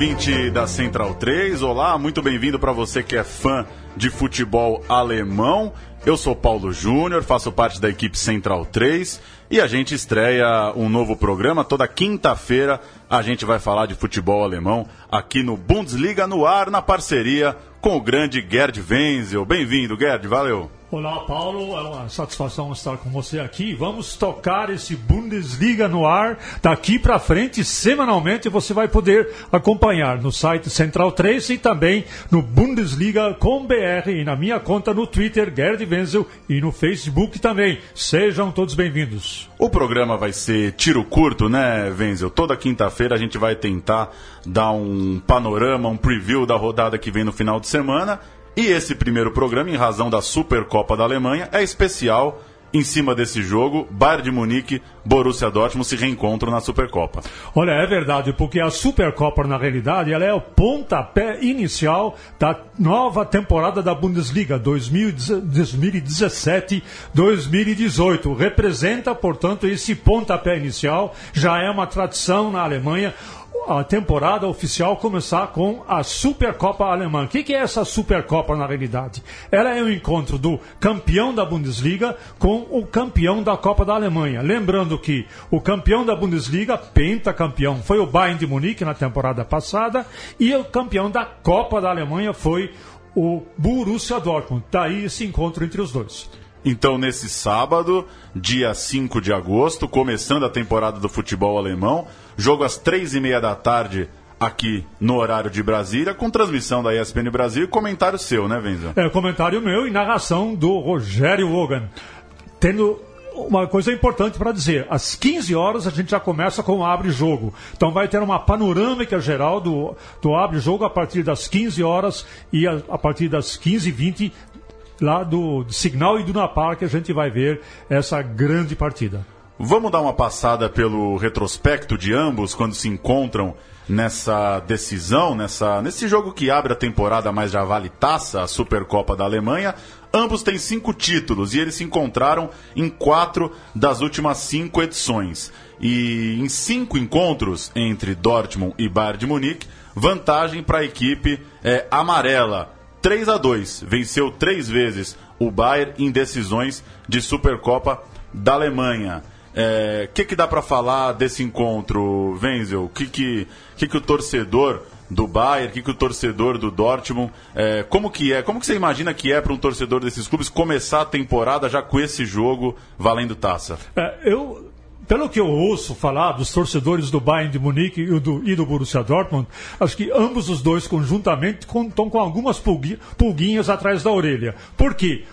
ouvinte da Central 3. Olá, muito bem-vindo para você que é fã de futebol alemão. Eu sou Paulo Júnior, faço parte da equipe Central 3 e a gente estreia um novo programa. Toda quinta-feira a gente vai falar de futebol alemão aqui no Bundesliga no ar, na parceria com o grande Gerd Wenzel. Bem-vindo, Gerd, valeu. Olá, Paulo. É uma satisfação estar com você aqui. Vamos tocar esse Bundesliga no ar. Daqui para frente, semanalmente, você vai poder acompanhar no site Central 3 e também no Bundesliga com BR e na minha conta no Twitter, Gerd Wenzel, e no Facebook também. Sejam todos bem-vindos. O programa vai ser tiro curto, né, Wenzel? Toda quinta-feira a gente vai tentar dar um panorama, um preview da rodada que vem no final de semana e esse primeiro programa, em razão da Supercopa da Alemanha, é especial em cima desse jogo, Bayern de Munique, Borussia Dortmund se reencontram na Supercopa. Olha, é verdade, porque a Supercopa, na realidade, ela é o pontapé inicial da nova temporada da Bundesliga 2017-2018. Representa, portanto, esse pontapé inicial, já é uma tradição na Alemanha a temporada oficial começar com a Supercopa Alemã. O que, que, é essa Supercopa na realidade? Ela é o um encontro do campeão da Bundesliga com o campeão da Copa da Alemanha. Lembrando que o campeão da Bundesliga, pentacampeão, foi o Bayern de Munique na temporada passada e o campeão da Copa da Alemanha foi o Borussia Dortmund. Daí esse encontro entre os dois. Então, nesse sábado, dia 5 de agosto, começando a temporada do futebol alemão, jogo às três e meia da tarde aqui no horário de Brasília, com transmissão da ESPN Brasil e comentário seu, né, Venza? É, comentário meu e narração do Rogério Wogan. Tendo uma coisa importante para dizer: às 15 horas a gente já começa com o abre-jogo. Então vai ter uma panorâmica geral do, do abre-jogo a partir das 15 horas e a, a partir das 15h20 lá do, Signal e do Napar que a gente vai ver essa grande partida. Vamos dar uma passada pelo retrospecto de ambos quando se encontram nessa decisão, nessa, nesse jogo que abre a temporada, mas já vale taça, a Supercopa da Alemanha. Ambos têm cinco títulos e eles se encontraram em quatro das últimas cinco edições. E em cinco encontros entre Dortmund e Bayern de Munique, vantagem para a equipe é, amarela 3 a 2 Venceu três vezes o Bayern em decisões de Supercopa da Alemanha. O é, que, que dá para falar desse encontro, Wenzel? O que, que, que, que o torcedor do Bayern, o que, que o torcedor do Dortmund, é, como que é? Como que você imagina que é para um torcedor desses clubes começar a temporada já com esse jogo valendo taça? É, eu pelo que eu ouço falar dos torcedores do Bayern de Munique e do, e do Borussia Dortmund, acho que ambos os dois conjuntamente estão com algumas pulguinhas atrás da orelha. Por quê?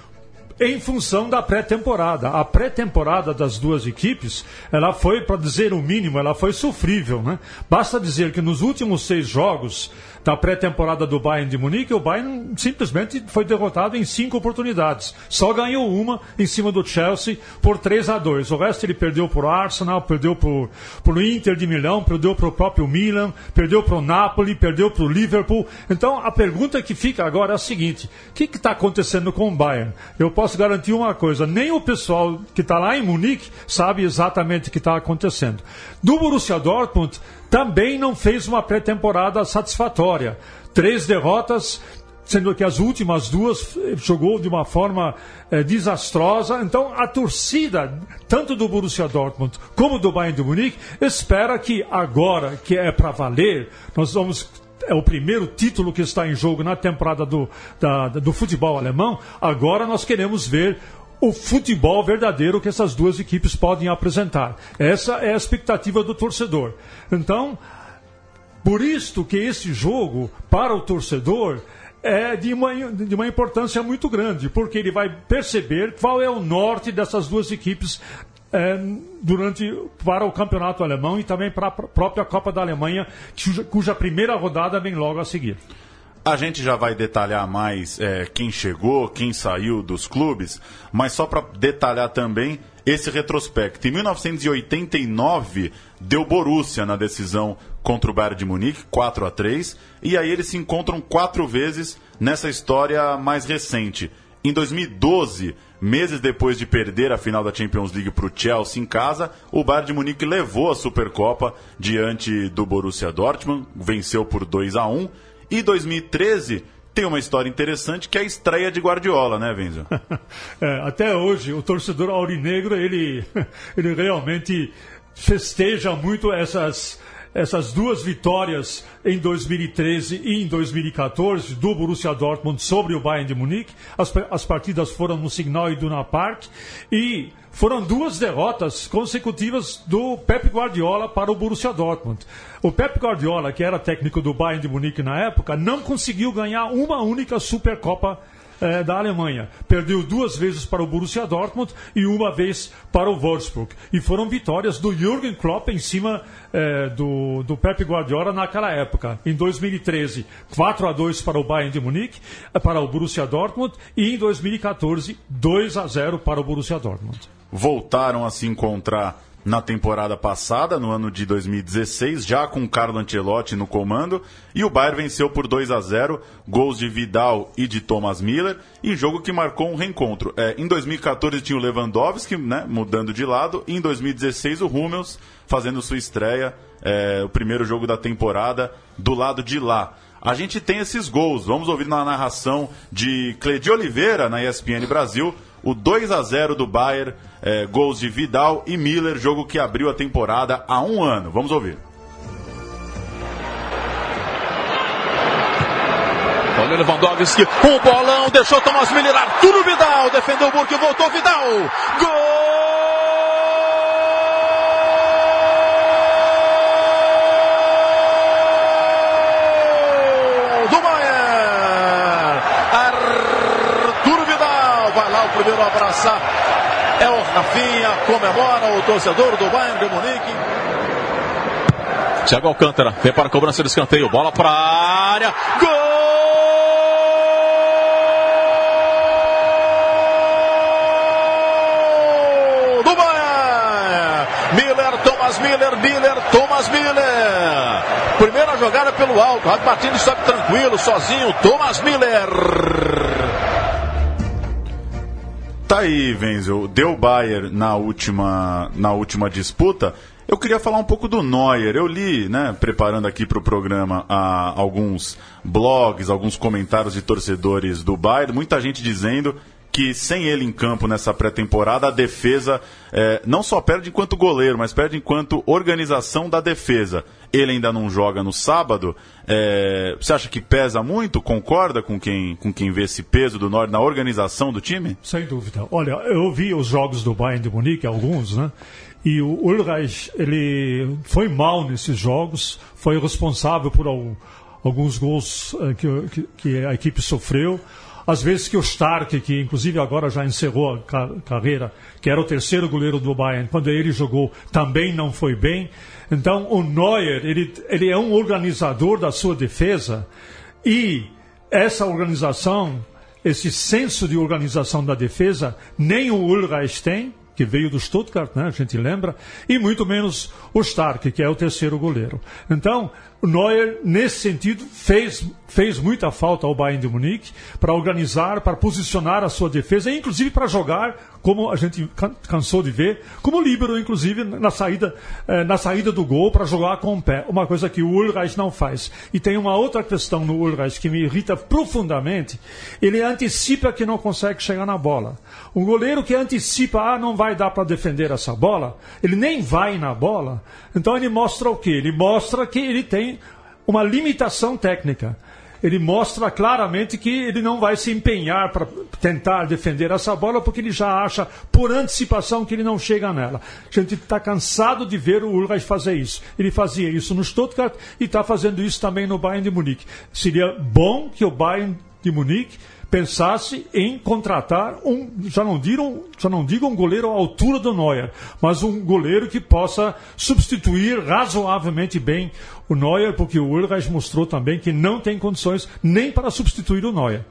em função da pré-temporada. A pré-temporada das duas equipes, ela foi, para dizer o mínimo, ela foi sofrível, né? Basta dizer que nos últimos seis jogos da pré-temporada do Bayern de Munique, o Bayern simplesmente foi derrotado em cinco oportunidades. Só ganhou uma em cima do Chelsea por 3 a 2 O resto ele perdeu para o Arsenal, perdeu para o Inter de Milão, perdeu para o próprio Milan, perdeu para o Napoli, perdeu para o Liverpool. Então a pergunta que fica agora é a seguinte: o que está acontecendo com o Bayern? Eu posso garantir uma coisa: nem o pessoal que está lá em Munique sabe exatamente o que está acontecendo. Do Borussia Dortmund, também não fez uma pré-temporada satisfatória. Três derrotas, sendo que as últimas duas eh, jogou de uma forma é, desastrosa. Então, a torcida, tanto do Borussia Dortmund como do Bayern de Munique, espera que agora, que é para valer, nós vamos é o primeiro título que está em jogo na temporada do, da, do futebol alemão. Agora nós queremos ver o futebol verdadeiro que essas duas equipes podem apresentar. Essa é a expectativa do torcedor. Então, por isto que esse jogo, para o torcedor, é de uma, de uma importância muito grande, porque ele vai perceber qual é o norte dessas duas equipes é, durante para o campeonato alemão e também para a própria Copa da Alemanha, cuja, primeira rodada vem logo a seguir. A gente já vai detalhar mais é, quem chegou, quem saiu dos clubes, mas só para detalhar também esse retrospecto. Em 1989, deu Borussia na decisão contra o Bayern de Munique, 4 a 3 e aí eles se encontram quatro vezes nessa história mais recente. Em 2012, meses depois de perder a final da Champions League para o Chelsea em casa, o Bayern de Munique levou a Supercopa diante do Borussia Dortmund, venceu por 2 a 1 e 2013 tem uma história interessante que é a estreia de Guardiola, né, Venzo? é, até hoje, o torcedor aurinegro, ele, ele realmente festeja muito essas, essas duas vitórias em 2013 e em 2014 do Borussia Dortmund sobre o Bayern de Munique. As, as partidas foram no Signal Iduna Park e foram duas derrotas consecutivas do Pep Guardiola para o Borussia Dortmund. O Pep Guardiola, que era técnico do Bayern de Munique na época, não conseguiu ganhar uma única Supercopa eh, da Alemanha. Perdeu duas vezes para o Borussia Dortmund e uma vez para o Wolfsburg. E foram vitórias do Jürgen Klopp em cima eh, do, do Pep Guardiola naquela época. Em 2013, 4 a 2 para o Bayern de Munique, eh, para o Borussia Dortmund e em 2014, 2 a 0 para o Borussia Dortmund. Voltaram a se encontrar na temporada passada, no ano de 2016, já com Carlo Ancelotti no comando, e o Bayern venceu por 2 a 0, gols de Vidal e de Thomas Miller, em jogo que marcou um reencontro. É, em 2014 tinha o Lewandowski, né, mudando de lado, e em 2016 o Hummels fazendo sua estreia, é, o primeiro jogo da temporada, do lado de lá. A gente tem esses gols, vamos ouvir na narração de Cledi Oliveira na ESPN Brasil, o 2 a 0 do Bayern, é, gols de Vidal e Miller, jogo que abriu a temporada há um ano. Vamos ouvir. Olha Lewandowski, um bolão, deixou Thomas Miller, Arturo Vidal, defendeu o Burke, voltou Vidal, gol! primeiro a abraçar é o Rafinha, comemora o torcedor do Bayern de Munique. Thiago Alcântara, vem para a cobrança do escanteio, bola para a área, gol! do Bayern! Miller, Thomas Miller, Miller, Thomas Miller. Primeira jogada pelo alto, Rato Martins sobe tranquilo, sozinho, Thomas Miller. Tá aí, Wenzel. Deu Bayer na última, na última disputa. Eu queria falar um pouco do Neuer. Eu li, né, preparando aqui para o programa, a, alguns blogs, alguns comentários de torcedores do Bayern, muita gente dizendo que sem ele em campo nessa pré-temporada, a defesa é, não só perde enquanto goleiro, mas perde enquanto organização da defesa. Ele ainda não joga no sábado. É, você acha que pesa muito? Concorda com quem, com quem vê esse peso do Norte na organização do time? Sem dúvida. Olha, eu vi os jogos do Bayern de Munique, alguns, né? E o Ulreich, ele foi mal nesses jogos, foi responsável por alguns gols eh, que, que a equipe sofreu. Às vezes que o Stark, que inclusive agora já encerrou a carreira, que era o terceiro goleiro do Bayern, quando ele jogou, também não foi bem. Então o Neuer, ele, ele é um organizador da sua defesa e essa organização, esse senso de organização da defesa, nem o Ulreich tem, que veio do Stuttgart, né, a gente lembra, e muito menos o Stark, que é o terceiro goleiro. Então, Neuer, nesse sentido, fez, fez muita falta ao Bayern de Munique para organizar, para posicionar a sua defesa, inclusive para jogar, como a gente cansou de ver, como líbero, inclusive, na saída, eh, na saída do gol, para jogar com o pé. Uma coisa que o Ulreich não faz. E tem uma outra questão no Ulreich que me irrita profundamente. Ele antecipa que não consegue chegar na bola. Um goleiro que antecipa, ah, não vai dar para defender essa bola, ele nem vai na bola. Então ele mostra o quê? Ele mostra que ele tem uma limitação técnica. Ele mostra claramente que ele não vai se empenhar para tentar defender essa bola, porque ele já acha, por antecipação, que ele não chega nela. A gente está cansado de ver o Ulreich fazer isso. Ele fazia isso no Stuttgart e está fazendo isso também no Bayern de Munique. Seria bom que o Bayern de Munique pensasse em contratar um, já não digam, já não digam um goleiro à altura do Neuer, mas um goleiro que possa substituir razoavelmente bem o Neuer, porque o Ulreich mostrou também que não tem condições nem para substituir o Neuer.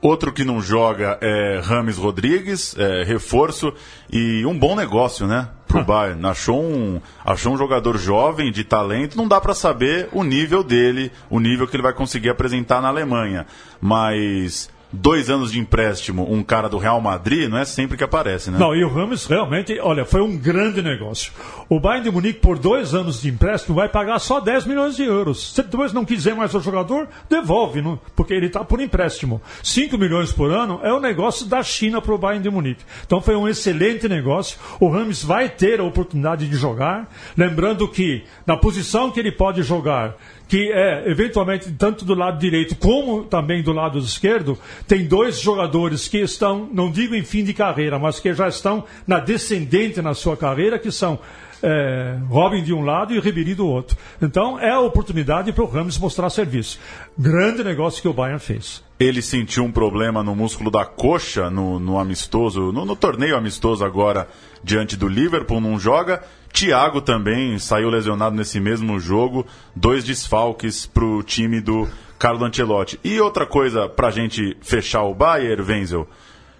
Outro que não joga é Rames Rodrigues, é, reforço e um bom negócio, né? Pro Bayern. Achou um, achou um jogador jovem, de talento, não dá para saber o nível dele, o nível que ele vai conseguir apresentar na Alemanha. Mas dois anos de empréstimo um cara do Real Madrid, não é sempre que aparece, né? Não, e o Ramos realmente, olha, foi um grande negócio. O Bayern de Munique, por dois anos de empréstimo, vai pagar só 10 milhões de euros. Se depois não quiser mais o jogador, devolve, não? porque ele está por empréstimo. 5 milhões por ano é o negócio da China para o Bayern de Munique. Então foi um excelente negócio. O Ramos vai ter a oportunidade de jogar. Lembrando que, na posição que ele pode jogar, que é eventualmente tanto do lado direito como também do lado esquerdo, tem dois jogadores que estão, não digo em fim de carreira, mas que já estão na descendente na sua carreira, que são é, Robin de um lado e Ribéry do outro. Então é a oportunidade para o Ramos mostrar serviço. Grande negócio que o Bayern fez. Ele sentiu um problema no músculo da coxa no, no amistoso, no, no torneio amistoso agora diante do Liverpool, não joga. Thiago também saiu lesionado nesse mesmo jogo. Dois desfalques para o time do Carlo Ancelotti. E outra coisa para a gente fechar o Bayern, Wenzel.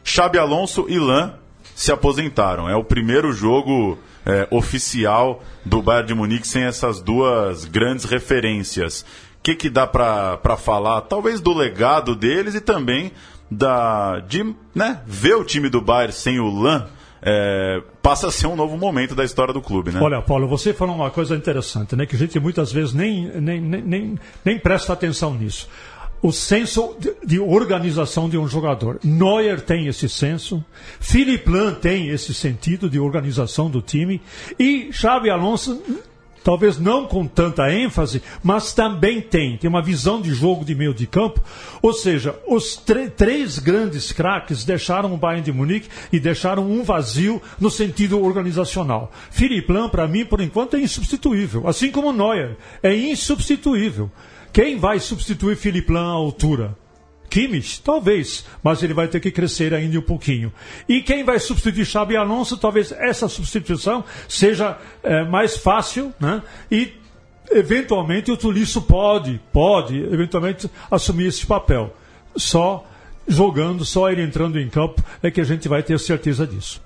Xabi Alonso e Lan se aposentaram. É o primeiro jogo é, oficial do Bayern de Munique sem essas duas grandes referências. O que, que dá para falar? Talvez do legado deles e também da de né, ver o time do Bayern sem o Lan é, passa a ser um novo momento da história do clube, né? Olha, Paulo, você falou uma coisa interessante, né? Que a gente muitas vezes nem, nem, nem, nem presta atenção nisso. O senso de, de organização de um jogador. Neuer tem esse senso, Philipp Lahm tem esse sentido de organização do time e Xavi Alonso talvez não com tanta ênfase, mas também tem, tem uma visão de jogo de meio de campo. Ou seja, os três grandes craques deixaram o Bayern de Munique e deixaram um vazio no sentido organizacional. Philipp Lahm, para mim, por enquanto, é insubstituível, assim como Neuer, é insubstituível. Quem vai substituir Philipp Lahm à altura? Kimmich? Talvez, mas ele vai ter que crescer ainda um pouquinho. E quem vai substituir Xabi Alonso? Talvez essa substituição seja é, mais fácil, né? E eventualmente o Tulisso pode, pode, eventualmente assumir esse papel. Só jogando, só ele entrando em campo é que a gente vai ter certeza disso.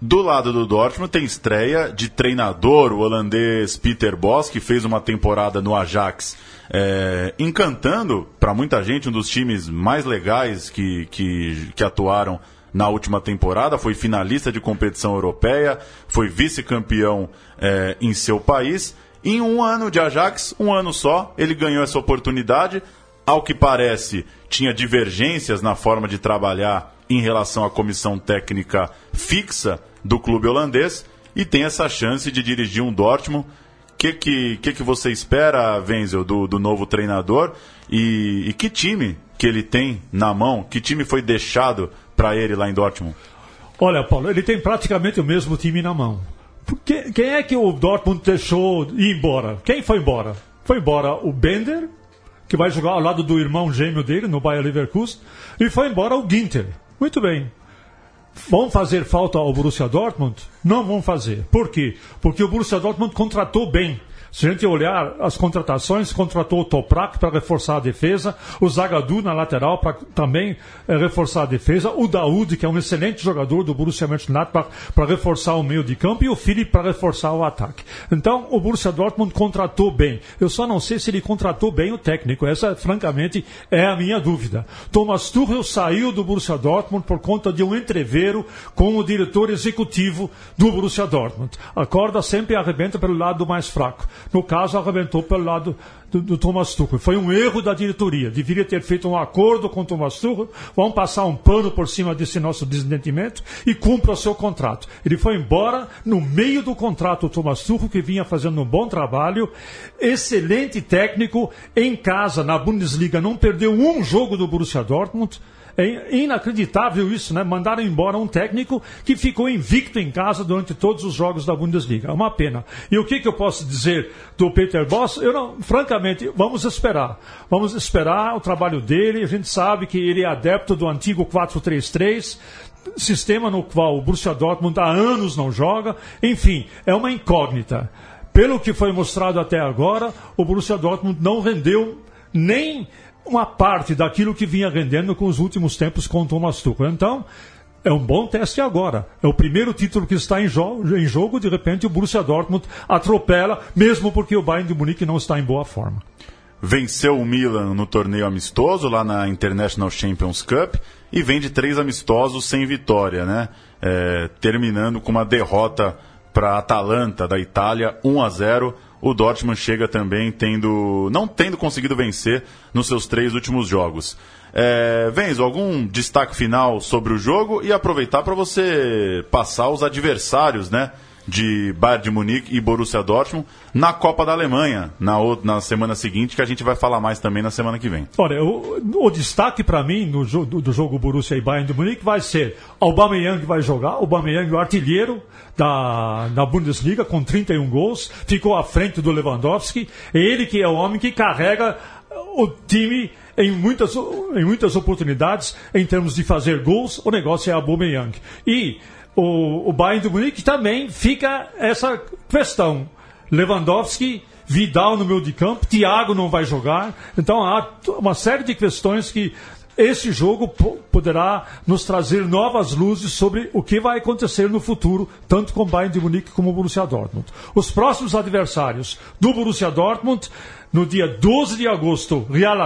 Do lado do Dortmund tem estreia de treinador, o holandês Peter Bosz, que fez uma temporada no Ajax, é, encantando para muita gente um dos times mais legais que, que, que atuaram na última temporada, foi finalista de competição europeia, foi vice-campeão é, em seu país. Em um ano de Ajax, um ano só, ele ganhou essa oportunidade. Ao que parece, tinha divergências na forma de trabalhar em relação à comissão técnica fixa do clube holandês e tem essa chance de dirigir um Dortmund. O que, que, que, que você espera, Wenzel, do, do novo treinador? E, e que time que ele tem na mão? Que time foi deixado para ele lá em Dortmund? Olha, Paulo, ele tem praticamente o mesmo time na mão. Quem é que o Dortmund deixou ir embora? Quem foi embora? Foi embora o Bender, que vai jogar ao lado do irmão gêmeo dele no Bayer Leverkusen, e foi embora o Ginter. Muito bem. Vão fazer falta ao Borussia Dortmund? Não vão fazer. Por quê? Porque o Borussia Dortmund contratou bem. Se a gente olhar as contratações, contratou o Toprak para reforçar a defesa, o Zagadou na lateral para também é, reforçar a defesa, o Daoud, que é um excelente jogador do Borussia Mönchengladbach, para reforçar o meio de campo e o Philipp para reforçar o ataque. Então, o Borussia Dortmund contratou bem. Eu só não sei se ele contratou bem o técnico. Essa, francamente, é a minha dúvida. Thomas Tuchel saiu do Borussia Dortmund por conta de um entreveiro com o diretor executivo do Borussia Dortmund. A corda sempre arrebenta pelo lado mais fraco. No caso, arrebentou pelo lado do, do Thomas Tuchel. Foi um erro da diretoria. Deveria ter feito um acordo com o Thomas Tuchel. Vamos passar um pano por cima desse nosso desentendimento e cumpra o seu contrato. Ele foi embora no meio do contrato, o Thomas Tuchel, que vinha fazendo um bom trabalho. Excelente técnico em casa, na Bundesliga. Não perdeu um jogo do Borussia Dortmund. É inacreditável isso, né? Mandaram embora um técnico que ficou invicto em casa durante todos os jogos da Bundesliga. É uma pena. E o que, que eu posso dizer do Peter Boss? Eu não, francamente, vamos esperar. Vamos esperar o trabalho dele. A gente sabe que ele é adepto do antigo 4-3-3 sistema no qual o Borussia Dortmund há anos não joga. Enfim, é uma incógnita. Pelo que foi mostrado até agora, o Borussia Dortmund não rendeu nem uma parte daquilo que vinha rendendo com os últimos tempos com o Thomas Tuchel. Então, é um bom teste agora. É o primeiro título que está em, jo em jogo. De repente, o Borussia Dortmund atropela, mesmo porque o Bayern de Munique não está em boa forma. venceu o Milan no torneio amistoso lá na International Champions Cup e vem de três amistosos sem vitória, né? É, terminando com uma derrota para a Atalanta da Itália, 1 a 0. O Dortmund chega também tendo, não tendo conseguido vencer nos seus três últimos jogos. É, Venzo, algum destaque final sobre o jogo e aproveitar para você passar os adversários, né? De Bayern de Munique e Borussia Dortmund na Copa da Alemanha, na, na semana seguinte, que a gente vai falar mais também na semana que vem. Olha, o, o destaque para mim no, do, do, jogo Borussia e Bayern de Munique vai ser Aubameyang vai jogar, Aubameyang o artilheiro da, da Bundesliga com 31 gols, ficou à frente do Lewandowski, ele que é o homem que carrega o time em muitas, em muitas oportunidades em termos de fazer gols, o negócio é Aubameyang. E o, o Bayern de Munique também fica essa questão. Lewandowski, Vidal no meio de campo, Thiago não vai jogar. Então há uma série de questões que esse jogo poderá nos trazer novas luzes sobre o que vai acontecer no futuro, tanto com o Bayern de Munique como o Borussia Dortmund. Os próximos adversários do Borussia Dortmund no dia 12 de agosto, Real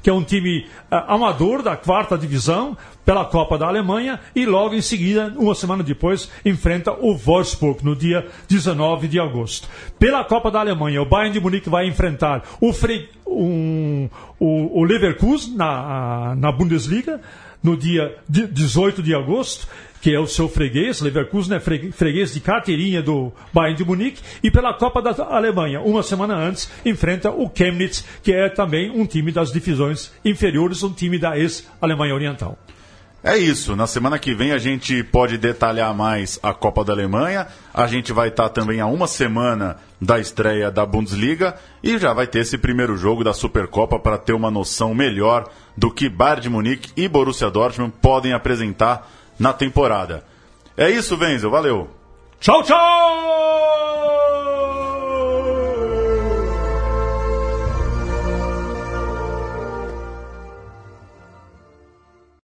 que é um time uh, amador da quarta divisão, pela Copa da Alemanha, e logo em seguida, uma semana depois, enfrenta o Wolfsburg, no dia 19 de agosto. Pela Copa da Alemanha, o Bayern de Munique vai enfrentar o, Fre um, o, o Leverkusen na, na Bundesliga, no dia 18 de agosto, que é o seu freguês, Leverkusen é freguês de carteirinha do Bayern de Munique, e pela Copa da Alemanha, uma semana antes, enfrenta o Chemnitz, que é também um time das divisões inferiores, um time da ex-Alemanha Oriental. É isso. Na semana que vem a gente pode detalhar mais a Copa da Alemanha. A gente vai estar também a uma semana da estreia da Bundesliga e já vai ter esse primeiro jogo da Supercopa para ter uma noção melhor do que Bayern de Munique e Borussia Dortmund podem apresentar na temporada. É isso, Wenzel. Valeu. Tchau, tchau!